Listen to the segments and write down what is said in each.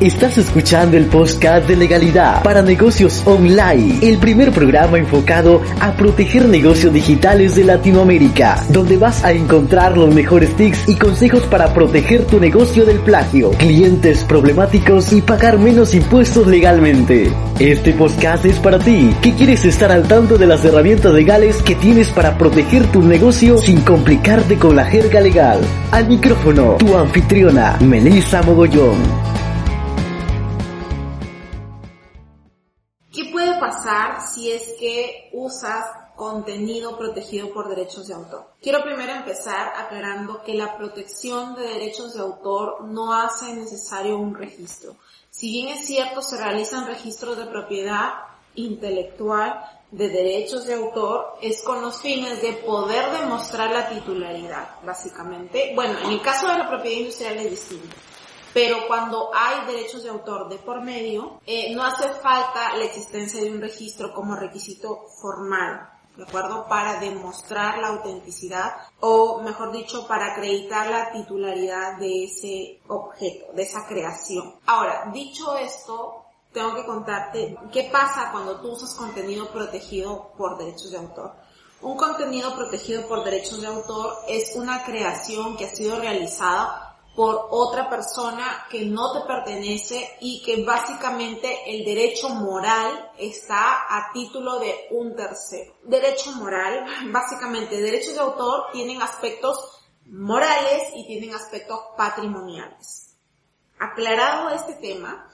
Estás escuchando el podcast de legalidad para negocios online, el primer programa enfocado a proteger negocios digitales de Latinoamérica, donde vas a encontrar los mejores tips y consejos para proteger tu negocio del plagio, clientes problemáticos y pagar menos impuestos legalmente. Este podcast es para ti, que quieres estar al tanto de las herramientas legales que tienes para proteger tu negocio sin complicarte con la jerga legal. Al micrófono, tu anfitriona, Melissa Mogollón. Si es que usas contenido protegido por derechos de autor. Quiero primero empezar aclarando que la protección de derechos de autor no hace necesario un registro. Si bien es cierto, se realizan registros de propiedad intelectual de derechos de autor, es con los fines de poder demostrar la titularidad, básicamente. Bueno, en el caso de la propiedad industrial es distinto pero cuando hay derechos de autor de por medio, eh, no hace falta la existencia de un registro como requisito formal. ¿De acuerdo? Para demostrar la autenticidad o, mejor dicho, para acreditar la titularidad de ese objeto, de esa creación. Ahora, dicho esto, tengo que contarte qué pasa cuando tú usas contenido protegido por derechos de autor. Un contenido protegido por derechos de autor es una creación que ha sido realizada por otra persona que no te pertenece y que básicamente el derecho moral está a título de un tercero. Derecho moral, básicamente derechos de autor tienen aspectos morales y tienen aspectos patrimoniales. Aclarado este tema,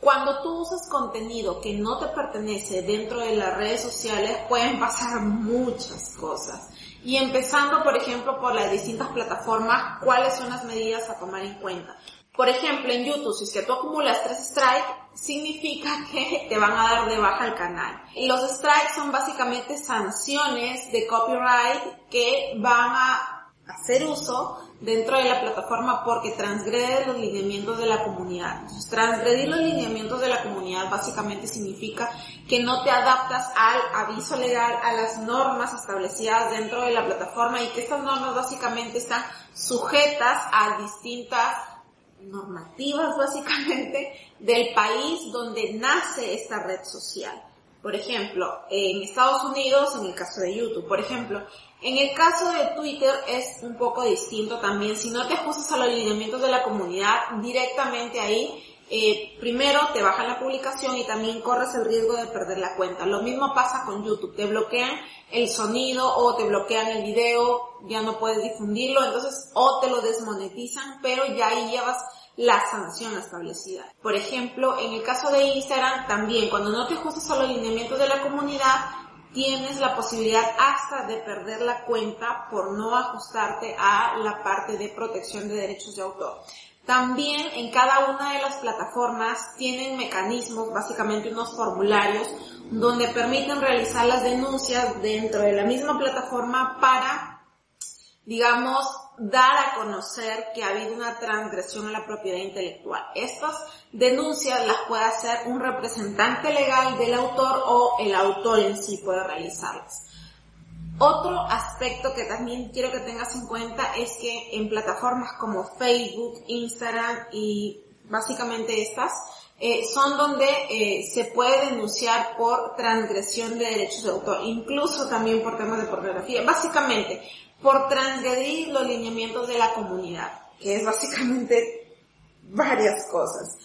cuando tú usas contenido que no te pertenece dentro de las redes sociales pueden pasar muchas cosas. Y empezando, por ejemplo, por las distintas plataformas, cuáles son las medidas a tomar en cuenta. Por ejemplo, en YouTube, si es que tú acumulas tres strikes, significa que te van a dar de baja el canal. Los strikes son básicamente sanciones de copyright que van a hacer uso dentro de la plataforma porque transgrede los lineamientos de la comunidad. Transgredir los lineamientos de la comunidad básicamente significa que no te adaptas al aviso legal, a las normas establecidas dentro de la plataforma y que estas normas básicamente están sujetas a distintas normativas básicamente del país donde nace esta red social. Por ejemplo, en Estados Unidos, en el caso de YouTube, por ejemplo, en el caso de Twitter es un poco distinto también. Si no te ajustas a los lineamientos de la comunidad, directamente ahí, eh, primero te bajan la publicación y también corres el riesgo de perder la cuenta. Lo mismo pasa con YouTube. Te bloquean el sonido o te bloquean el video, ya no puedes difundirlo, entonces o te lo desmonetizan, pero ya ahí llevas la sanción establecida. Por ejemplo, en el caso de Instagram también, cuando no te ajustas a los lineamientos de la comunidad, tienes la posibilidad hasta de perder la cuenta por no ajustarte a la parte de protección de derechos de autor. También en cada una de las plataformas tienen mecanismos, básicamente unos formularios, donde permiten realizar las denuncias dentro de la misma plataforma para, digamos, dar a conocer que ha habido una transgresión a la propiedad intelectual. Estas denuncias las puede hacer un representante legal del autor o el autor en sí puede realizarlas. Otro aspecto que también quiero que tengas en cuenta es que en plataformas como Facebook, Instagram y básicamente estas, eh, son donde eh, se puede denunciar por transgresión de derechos de autor, incluso también por temas de pornografía. Básicamente, por transgredir los lineamientos de la comunidad, que es básicamente varias cosas.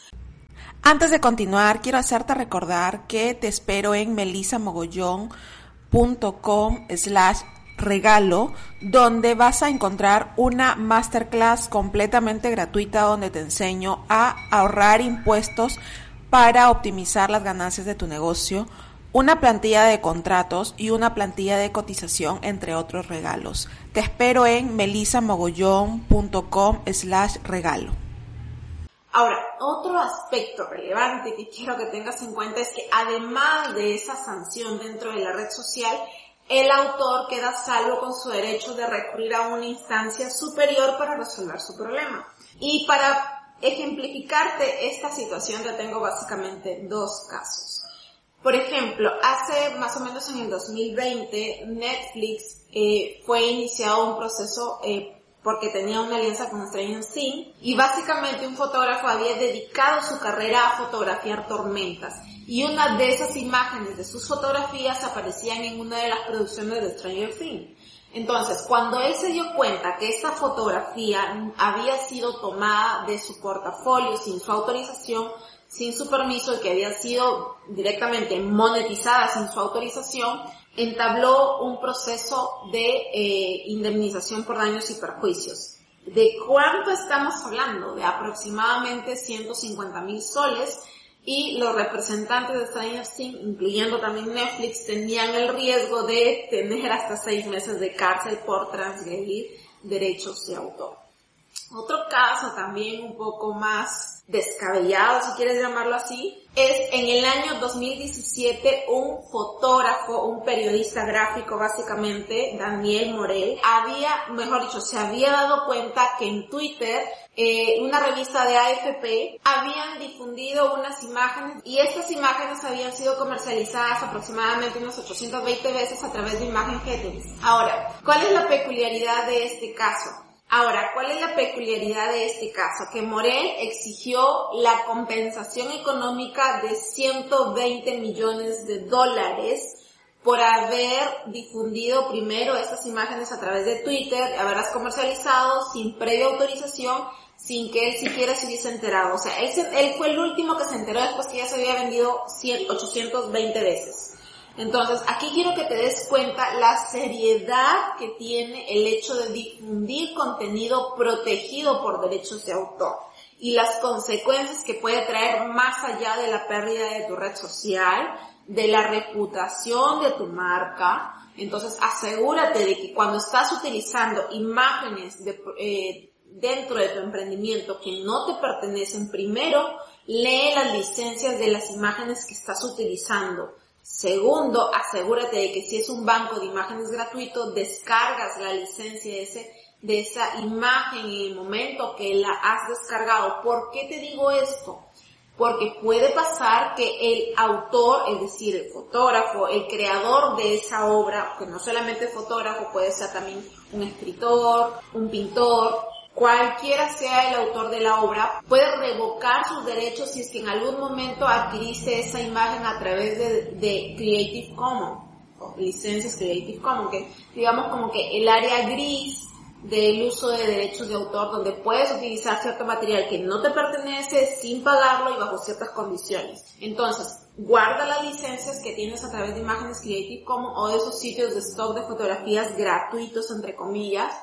Antes de continuar, quiero hacerte recordar que te espero en melisamogollón.com slash regalo, donde vas a encontrar una masterclass completamente gratuita donde te enseño a ahorrar impuestos para optimizar las ganancias de tu negocio una plantilla de contratos y una plantilla de cotización, entre otros regalos. Te espero en melisamogollón.com slash regalo. Ahora, otro aspecto relevante que quiero que tengas en cuenta es que además de esa sanción dentro de la red social, el autor queda salvo con su derecho de recurrir a una instancia superior para resolver su problema. Y para ejemplificarte esta situación, te tengo básicamente dos casos. Por ejemplo, hace más o menos en el 2020, Netflix eh, fue iniciado un proceso eh, porque tenía una alianza con Stranger Things y básicamente un fotógrafo había dedicado su carrera a fotografiar tormentas y una de esas imágenes de sus fotografías aparecían en una de las producciones de Stranger Things. Entonces, cuando él se dio cuenta que esta fotografía había sido tomada de su portafolio sin su autorización, sin su permiso y que había sido directamente monetizada sin su autorización, entabló un proceso de eh, indemnización por daños y perjuicios. ¿De cuánto estamos hablando? De aproximadamente 150 mil soles y los representantes de Stranger Things, incluyendo también Netflix, tenían el riesgo de tener hasta seis meses de cárcel por transgredir derechos de autor. Otro caso también un poco más descabellado, si quieres llamarlo así, es en el año 2017 un fotógrafo, un periodista gráfico básicamente, Daniel Morel, había, mejor dicho, se había dado cuenta que en Twitter eh, una revista de AFP habían difundido unas imágenes y estas imágenes habían sido comercializadas aproximadamente unas 820 veces a través de Imagen Headings. Ahora, ¿cuál es la peculiaridad de este caso? Ahora, ¿cuál es la peculiaridad de este caso? Que Morel exigió la compensación económica de 120 millones de dólares por haber difundido primero estas imágenes a través de Twitter, haberlas comercializado sin previa autorización, sin que él siquiera se hubiese enterado. O sea, él, él fue el último que se enteró después que ya se había vendido 820 veces. Entonces, aquí quiero que te des cuenta la seriedad que tiene el hecho de difundir contenido protegido por derechos de autor y las consecuencias que puede traer más allá de la pérdida de tu red social, de la reputación de tu marca. Entonces, asegúrate de que cuando estás utilizando imágenes eh, dentro de tu emprendimiento que no te pertenecen, primero lee las licencias de las imágenes que estás utilizando Segundo, asegúrate de que si es un banco de imágenes gratuito, descargas la licencia de, ese, de esa imagen en el momento que la has descargado. ¿Por qué te digo esto? Porque puede pasar que el autor, es decir, el fotógrafo, el creador de esa obra, que no solamente fotógrafo, puede ser también un escritor, un pintor, cualquiera sea el autor de la obra, puede revocar sus derechos si es que en algún momento adquiriste esa imagen a través de, Creative Commons, o licencias Creative Commons, que digamos como que el área gris del uso de derechos de autor donde puedes utilizar cierto material que no te pertenece sin pagarlo y bajo ciertas condiciones. Entonces, guarda las licencias que tienes a través de imágenes Creative Commons o de esos sitios de stock de fotografías gratuitos, entre comillas,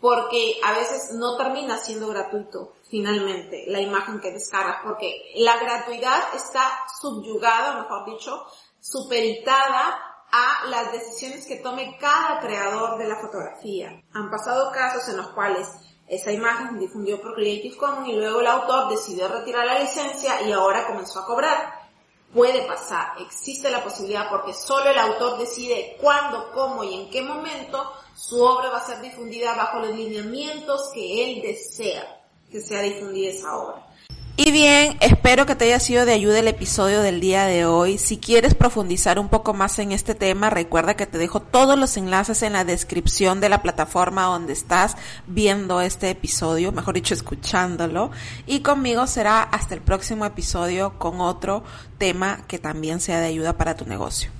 porque a veces no termina siendo gratuito finalmente la imagen que descargas, porque la gratuidad está subyugada, mejor dicho, superitada a las decisiones que tome cada creador de la fotografía. Han pasado casos en los cuales esa imagen se difundió por Creative Commons y luego el autor decidió retirar la licencia y ahora comenzó a cobrar. Puede pasar, existe la posibilidad porque solo el autor decide cuándo, cómo y en qué momento su obra va a ser difundida bajo los lineamientos que él desea que sea difundida esa obra. Y bien, espero que te haya sido de ayuda el episodio del día de hoy. Si quieres profundizar un poco más en este tema, recuerda que te dejo todos los enlaces en la descripción de la plataforma donde estás viendo este episodio, mejor dicho, escuchándolo. Y conmigo será hasta el próximo episodio con otro tema que también sea de ayuda para tu negocio.